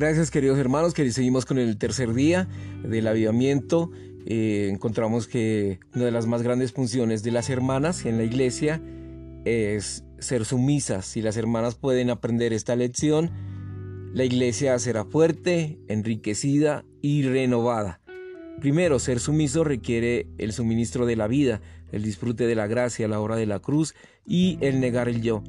Gracias queridos hermanos, que seguimos con el tercer día del avivamiento. Eh, encontramos que una de las más grandes funciones de las hermanas en la iglesia es ser sumisas. Si las hermanas pueden aprender esta lección, la iglesia será fuerte, enriquecida y renovada. Primero, ser sumiso requiere el suministro de la vida, el disfrute de la gracia, la hora de la cruz y el negar el yo.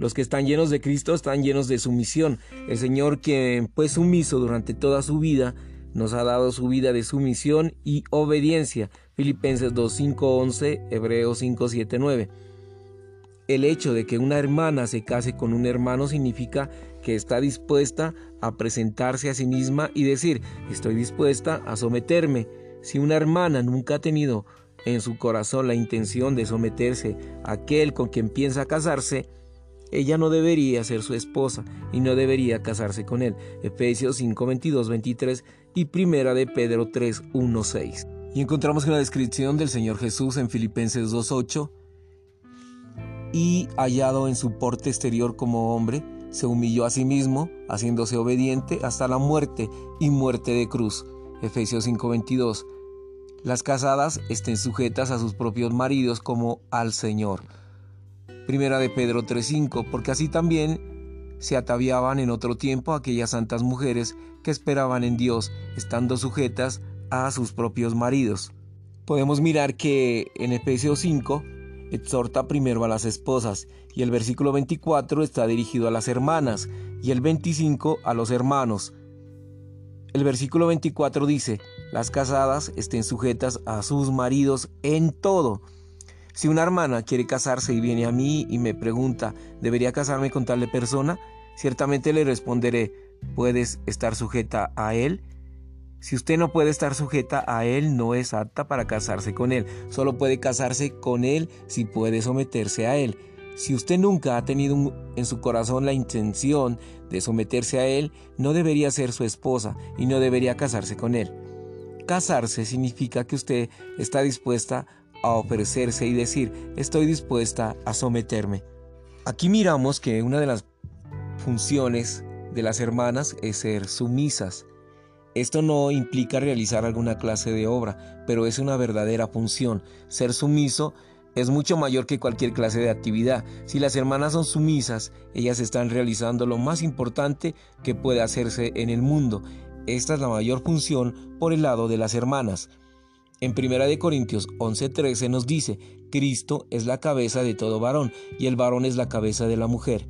Los que están llenos de Cristo están llenos de sumisión. El Señor, quien fue sumiso durante toda su vida, nos ha dado su vida de sumisión y obediencia. Filipenses 2.5.11, Hebreos 5.7.9. El hecho de que una hermana se case con un hermano significa que está dispuesta a presentarse a sí misma y decir, estoy dispuesta a someterme. Si una hermana nunca ha tenido en su corazón la intención de someterse a aquel con quien piensa casarse, ella no debería ser su esposa y no debería casarse con él. Efesios 5, 22, 23 y Primera de Pedro 3, 1, 6. Y encontramos una descripción del Señor Jesús en Filipenses 2, 8 y hallado en su porte exterior como hombre, se humilló a sí mismo, haciéndose obediente hasta la muerte y muerte de cruz. Efesios 5:22. Las casadas estén sujetas a sus propios maridos como al Señor. Primera de Pedro 3:5, porque así también se ataviaban en otro tiempo aquellas santas mujeres que esperaban en Dios, estando sujetas a sus propios maridos. Podemos mirar que en Efesios 5 exhorta primero a las esposas y el versículo 24 está dirigido a las hermanas y el 25 a los hermanos. El versículo 24 dice, las casadas estén sujetas a sus maridos en todo. Si una hermana quiere casarse y viene a mí y me pregunta, ¿debería casarme con tal persona? Ciertamente le responderé, ¿puedes estar sujeta a él? Si usted no puede estar sujeta a él, no es apta para casarse con él. Solo puede casarse con él si puede someterse a él. Si usted nunca ha tenido en su corazón la intención de someterse a él, no debería ser su esposa y no debería casarse con él. Casarse significa que usted está dispuesta a ofrecerse y decir, estoy dispuesta a someterme. Aquí miramos que una de las funciones de las hermanas es ser sumisas. Esto no implica realizar alguna clase de obra, pero es una verdadera función. Ser sumiso es mucho mayor que cualquier clase de actividad. Si las hermanas son sumisas, ellas están realizando lo más importante que puede hacerse en el mundo. Esta es la mayor función por el lado de las hermanas. En 1 Corintios 11:13 nos dice, Cristo es la cabeza de todo varón, y el varón es la cabeza de la mujer,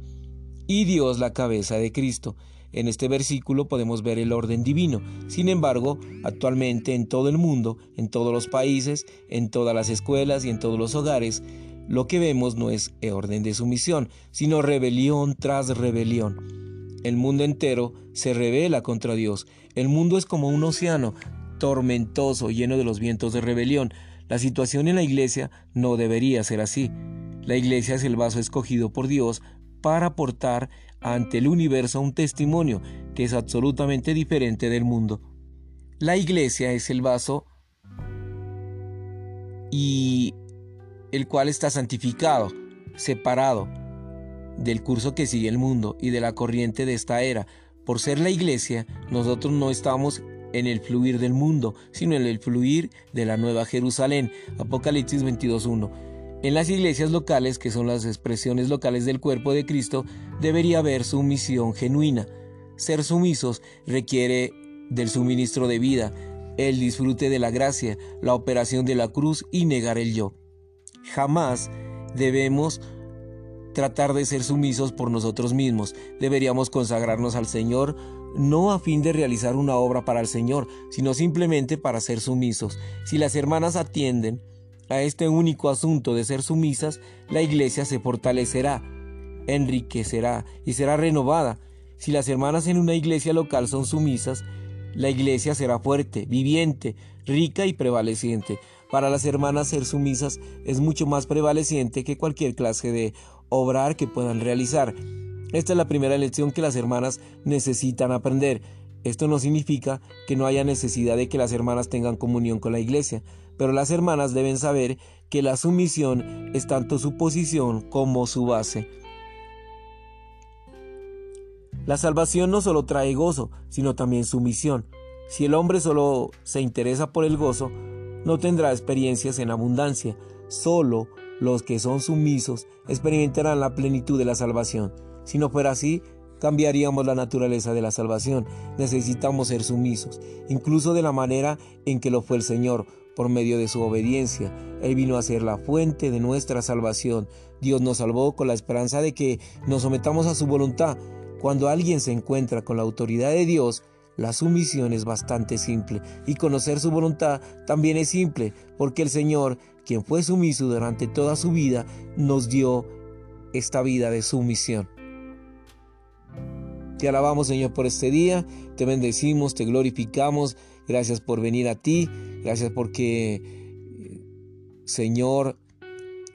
y Dios la cabeza de Cristo. En este versículo podemos ver el orden divino. Sin embargo, actualmente en todo el mundo, en todos los países, en todas las escuelas y en todos los hogares, lo que vemos no es orden de sumisión, sino rebelión tras rebelión. El mundo entero se revela contra Dios. El mundo es como un océano tormentoso, lleno de los vientos de rebelión. La situación en la iglesia no debería ser así. La iglesia es el vaso escogido por Dios para aportar ante el universo un testimonio que es absolutamente diferente del mundo. La iglesia es el vaso y el cual está santificado, separado del curso que sigue el mundo y de la corriente de esta era. Por ser la iglesia, nosotros no estamos en el fluir del mundo, sino en el fluir de la nueva Jerusalén. Apocalipsis 22.1. En las iglesias locales, que son las expresiones locales del cuerpo de Cristo, debería haber sumisión genuina. Ser sumisos requiere del suministro de vida, el disfrute de la gracia, la operación de la cruz y negar el yo. Jamás debemos tratar de ser sumisos por nosotros mismos. Deberíamos consagrarnos al Señor no a fin de realizar una obra para el Señor, sino simplemente para ser sumisos. Si las hermanas atienden a este único asunto de ser sumisas, la iglesia se fortalecerá, enriquecerá y será renovada. Si las hermanas en una iglesia local son sumisas, la iglesia será fuerte, viviente, rica y prevaleciente. Para las hermanas ser sumisas es mucho más prevaleciente que cualquier clase de obrar que puedan realizar. Esta es la primera lección que las hermanas necesitan aprender. Esto no significa que no haya necesidad de que las hermanas tengan comunión con la iglesia, pero las hermanas deben saber que la sumisión es tanto su posición como su base. La salvación no solo trae gozo, sino también sumisión. Si el hombre solo se interesa por el gozo, no tendrá experiencias en abundancia. Solo los que son sumisos experimentarán la plenitud de la salvación. Si no fuera así, cambiaríamos la naturaleza de la salvación. Necesitamos ser sumisos, incluso de la manera en que lo fue el Señor, por medio de su obediencia. Él vino a ser la fuente de nuestra salvación. Dios nos salvó con la esperanza de que nos sometamos a su voluntad. Cuando alguien se encuentra con la autoridad de Dios, la sumisión es bastante simple y conocer su voluntad también es simple, porque el Señor, quien fue sumiso durante toda su vida, nos dio esta vida de sumisión. Te alabamos Señor por este día, te bendecimos, te glorificamos, gracias por venir a ti, gracias porque Señor,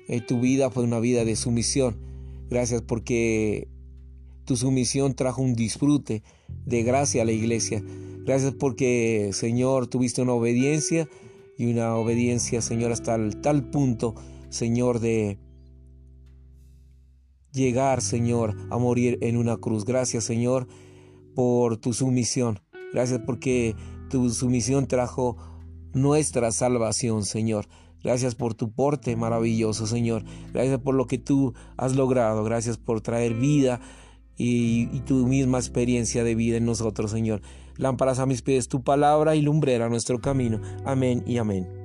eh, tu vida fue una vida de sumisión, gracias porque tu sumisión trajo un disfrute de gracia a la iglesia, gracias porque Señor tuviste una obediencia y una obediencia Señor hasta tal punto Señor de llegar, Señor, a morir en una cruz. Gracias, Señor, por tu sumisión. Gracias porque tu sumisión trajo nuestra salvación, Señor. Gracias por tu porte maravilloso, Señor. Gracias por lo que tú has logrado. Gracias por traer vida y, tu misma experiencia de vida en nosotros, Señor. Lámparas a mis pies, tu palabra y lumbrera nuestro camino. Amén y amén.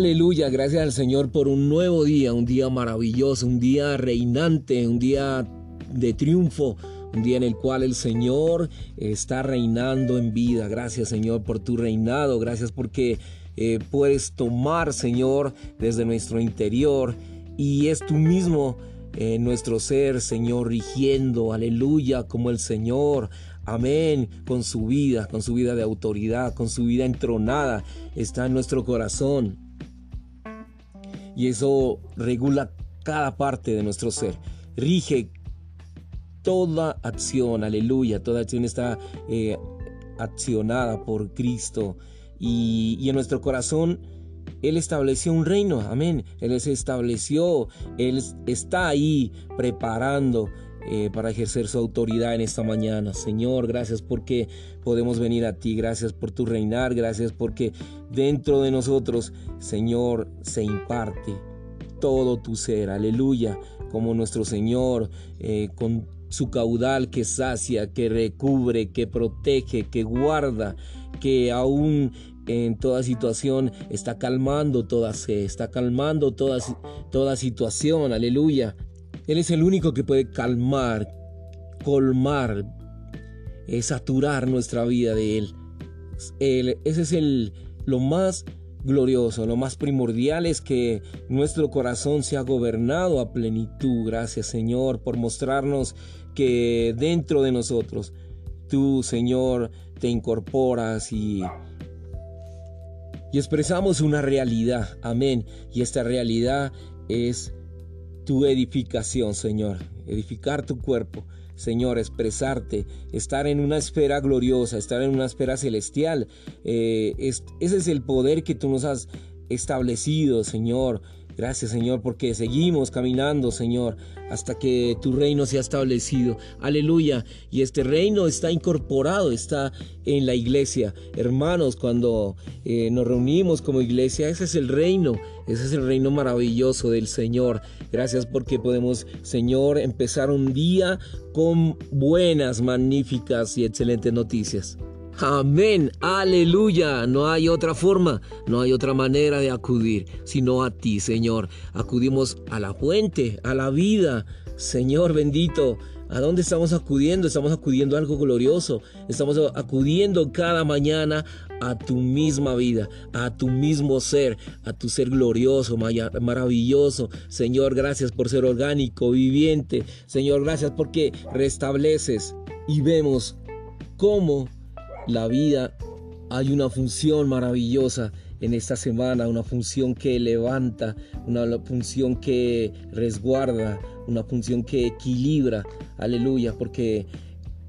Aleluya, gracias al Señor por un nuevo día, un día maravilloso, un día reinante, un día de triunfo, un día en el cual el Señor está reinando en vida. Gracias Señor por tu reinado, gracias porque eh, puedes tomar Señor desde nuestro interior y es tú mismo en nuestro ser Señor rigiendo, aleluya, como el Señor. Amén, con su vida, con su vida de autoridad, con su vida entronada, está en nuestro corazón y eso regula cada parte de nuestro ser. Rige toda acción, aleluya, toda acción está eh, accionada por Cristo y, en nuestro corazón Él estableció un reino, amén. Él se estableció, Él está ahí preparando eh, para ejercer su autoridad en esta mañana. Señor, gracias porque podemos venir a ti, gracias por tu reinar, gracias porque dentro de nosotros, Señor, se imparte todo tu ser, aleluya, como nuestro Señor, eh, con su caudal que sacia, que recubre, que protege, que guarda, que aún en toda situación está calmando toda sed, está calmando toda, toda situación, aleluya. Él es el único que puede calmar, colmar, eh, saturar nuestra vida de Él. ese es el, lo más glorioso, lo más primordial es que nuestro corazón sea gobernado a plenitud. Gracias Señor por mostrarnos que dentro de nosotros tú Señor te incorporas y, y expresamos una realidad. Amén. Y esta realidad es tu edificación, Señor, edificar tu cuerpo. Señor, expresarte, estar en una esfera gloriosa, estar en una esfera celestial. Eh, ese es el poder que tú nos has establecido, Señor. Gracias Señor porque seguimos caminando Señor hasta que tu reino sea establecido. Aleluya. Y este reino está incorporado, está en la iglesia. Hermanos, cuando eh, nos reunimos como iglesia, ese es el reino. Ese es el reino maravilloso del Señor. Gracias porque podemos, Señor, empezar un día con buenas, magníficas y excelentes noticias. Amén, aleluya. No hay otra forma, no hay otra manera de acudir, sino a ti, Señor. Acudimos a la fuente, a la vida. Señor bendito, ¿a dónde estamos acudiendo? Estamos acudiendo a algo glorioso. Estamos acudiendo cada mañana a tu misma vida, a tu mismo ser, a tu ser glorioso, maravilloso. Señor, gracias por ser orgánico, viviente. Señor, gracias porque restableces y vemos cómo la vida hay una función maravillosa en esta semana, una función que levanta, una función que resguarda, una función que equilibra, aleluya, porque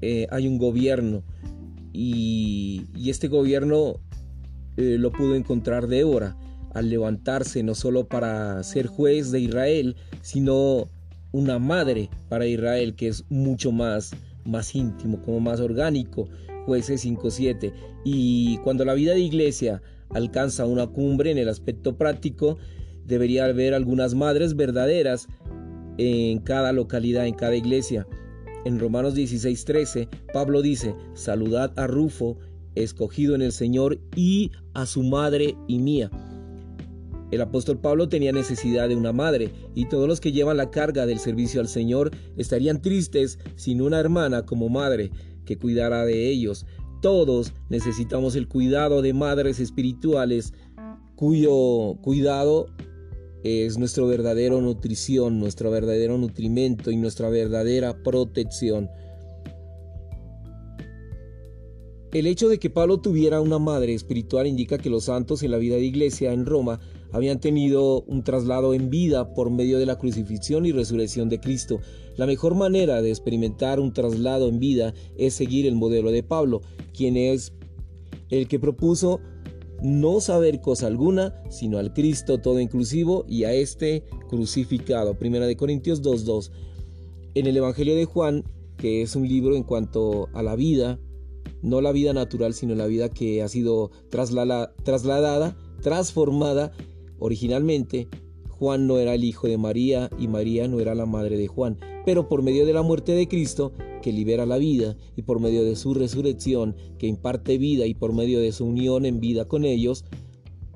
eh, hay un gobierno y, este gobierno eh, lo pudo encontrar Débora al levantarse no solo para ser juez de Israel, sino una madre para Israel que es mucho más más íntimo, como más orgánico, jueces 5.7. Y cuando la vida de iglesia alcanza una cumbre en el aspecto práctico, debería haber algunas madres verdaderas en cada localidad, en cada iglesia. En Romanos 16:13, Pablo dice, saludad a Rufo, escogido en el Señor, y a su madre y mía. El apóstol Pablo tenía necesidad de una madre, y todos los que llevan la carga del servicio al Señor estarían tristes sin una hermana como madre que cuidara de ellos. Todos necesitamos el cuidado de madres espirituales cuyo cuidado es nuestra verdadera nutrición, nuestro verdadero nutrimento y nuestra verdadera protección. El hecho de que Pablo tuviera una madre espiritual indica que los santos en la vida de iglesia en Roma habían tenido un traslado en vida por medio de la crucifixión y resurrección de Cristo. La mejor manera de experimentar un traslado en vida es seguir el modelo de Pablo, quien es el que propuso no saber cosa alguna, sino al Cristo todo inclusivo y a este crucificado. Primera de Corintios 2.2. En el Evangelio de Juan, que es un libro en cuanto a la vida, no la vida natural, sino la vida que ha sido trasladada, transformada. Originalmente, Juan no era el hijo de María y María no era la madre de Juan, pero por medio de la muerte de Cristo, que libera la vida, y por medio de su resurrección, que imparte vida, y por medio de su unión en vida con ellos,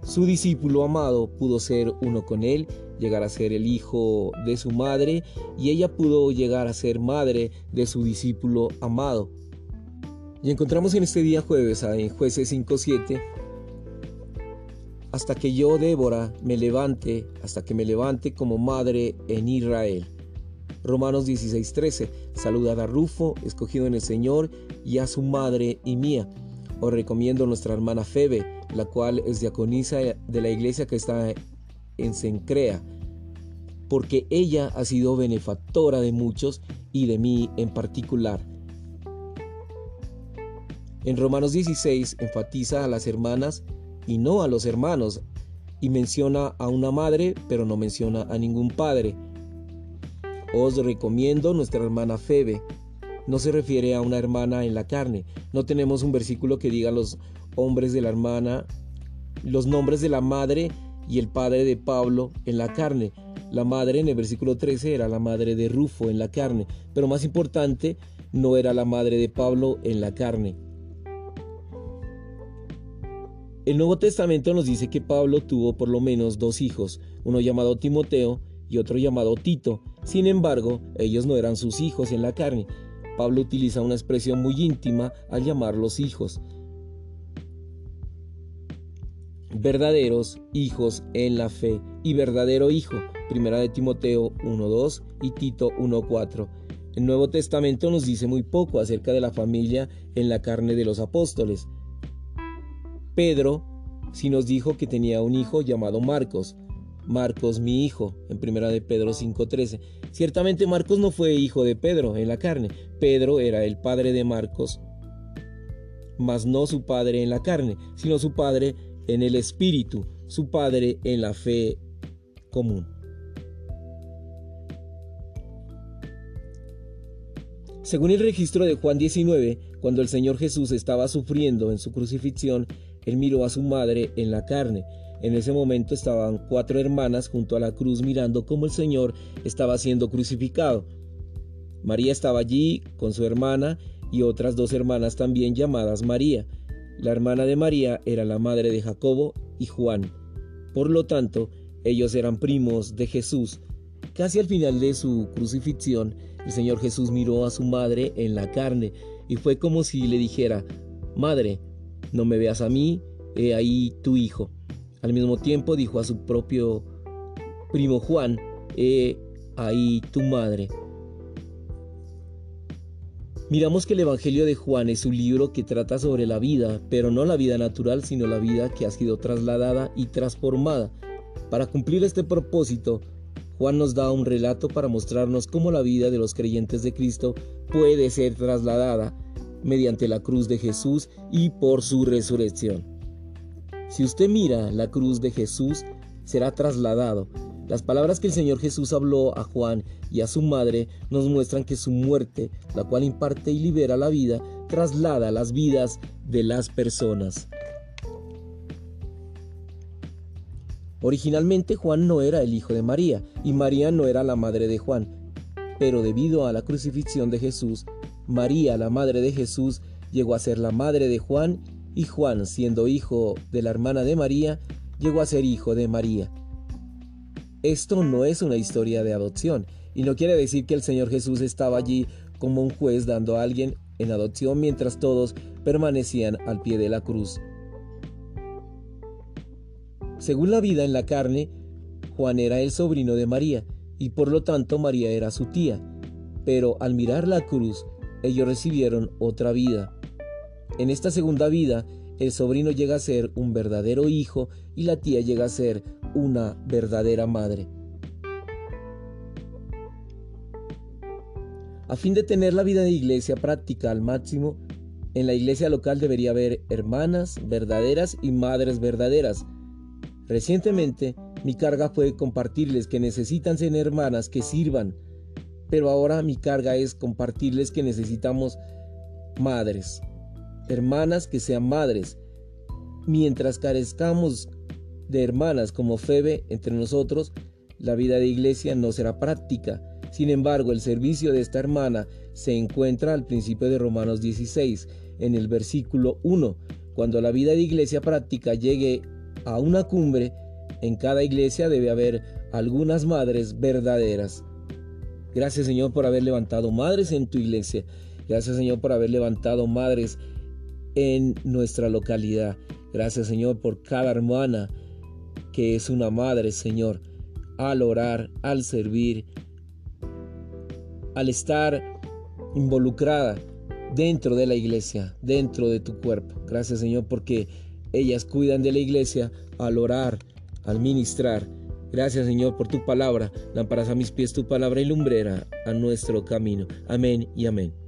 su discípulo amado pudo ser uno con él, llegar a ser el hijo de su madre, y ella pudo llegar a ser madre de su discípulo amado. Y encontramos en este día jueves, en jueces 5.7, hasta que yo, Débora, me levante, hasta que me levante como madre en Israel. Romanos 16:13, saludad a Rufo, escogido en el Señor, y a su madre y mía. Os recomiendo a nuestra hermana Febe, la cual es diaconisa de la iglesia que está en Sencrea, porque ella ha sido benefactora de muchos y de mí en particular. En Romanos 16 enfatiza a las hermanas y no a los hermanos, y menciona a una madre, pero no menciona a ningún padre. Os recomiendo nuestra hermana Febe. No se refiere a una hermana en la carne. No tenemos un versículo que diga los hombres de la hermana, los nombres de la madre y el padre de Pablo en la carne. La madre en el versículo 13 era la madre de Rufo en la carne, pero más importante, no era la madre de Pablo en la carne. El Nuevo Testamento nos dice que Pablo tuvo por lo menos dos hijos, uno llamado Timoteo y otro llamado Tito. Sin embargo, ellos no eran sus hijos en la carne. Pablo utiliza una expresión muy íntima al llamarlos hijos. Verdaderos hijos en la fe y verdadero hijo, primera de Timoteo 1.2 y Tito 1.4. El Nuevo Testamento nos dice muy poco acerca de la familia en la carne de los apóstoles. Pedro sí nos dijo que tenía un hijo llamado Marcos. Marcos mi hijo, en primera de Pedro 5:13. Ciertamente Marcos no fue hijo de Pedro en la carne. Pedro era el padre de Marcos, mas no su padre en la carne, sino su padre en el espíritu, su padre en la fe común. Según el registro de Juan 19, cuando el Señor Jesús estaba sufriendo en su crucifixión, él miró a su madre en la carne. En ese momento estaban cuatro hermanas junto a la cruz mirando cómo el Señor estaba siendo crucificado. María estaba allí con su hermana y otras dos hermanas también llamadas María. La hermana de María era la madre de Jacobo y Juan. Por lo tanto, ellos eran primos de Jesús. Casi al final de su crucifixión, el Señor Jesús miró a su madre en la carne y fue como si le dijera, Madre, no me veas a mí, he ahí tu hijo. Al mismo tiempo dijo a su propio primo Juan, he ahí tu madre. Miramos que el Evangelio de Juan es un libro que trata sobre la vida, pero no la vida natural, sino la vida que ha sido trasladada y transformada. Para cumplir este propósito, Juan nos da un relato para mostrarnos cómo la vida de los creyentes de Cristo puede ser trasladada mediante la cruz de Jesús y por su resurrección. Si usted mira la cruz de Jesús, será trasladado. Las palabras que el Señor Jesús habló a Juan y a su madre nos muestran que su muerte, la cual imparte y libera la vida, traslada las vidas de las personas. Originalmente Juan no era el hijo de María y María no era la madre de Juan, pero debido a la crucifixión de Jesús, María, la madre de Jesús, llegó a ser la madre de Juan y Juan, siendo hijo de la hermana de María, llegó a ser hijo de María. Esto no es una historia de adopción y no quiere decir que el Señor Jesús estaba allí como un juez dando a alguien en adopción mientras todos permanecían al pie de la cruz. Según la vida en la carne, Juan era el sobrino de María, y por lo tanto María era su tía. Pero al mirar la cruz, ellos recibieron otra vida. En esta segunda vida, el sobrino llega a ser un verdadero hijo y la tía llega a ser una verdadera madre. A fin de tener la vida de iglesia práctica al máximo, en la iglesia local debería haber hermanas verdaderas y madres verdaderas, Recientemente, mi carga fue compartirles que necesitan ser hermanas que sirvan, pero ahora mi carga es compartirles que necesitamos madres, hermanas que sean madres. Mientras carezcamos de hermanas como Febe entre nosotros, la vida de iglesia no será práctica. Sin embargo, el servicio de esta hermana se encuentra al principio de Romanos 16, en el versículo 1. Cuando la vida de iglesia práctica llegue a una cumbre, en cada iglesia debe haber algunas madres verdaderas. Gracias Señor por haber levantado madres en tu iglesia. Gracias Señor por haber levantado madres en nuestra localidad. Gracias Señor por cada hermana que es una madre Señor. Al orar, al servir, al estar involucrada dentro de la iglesia, dentro de tu cuerpo. Gracias Señor porque ellas cuidan de la iglesia al orar, al ministrar. Gracias Señor por tu palabra. Lámparas a mis pies tu palabra y lumbrera a nuestro camino. Amén y amén.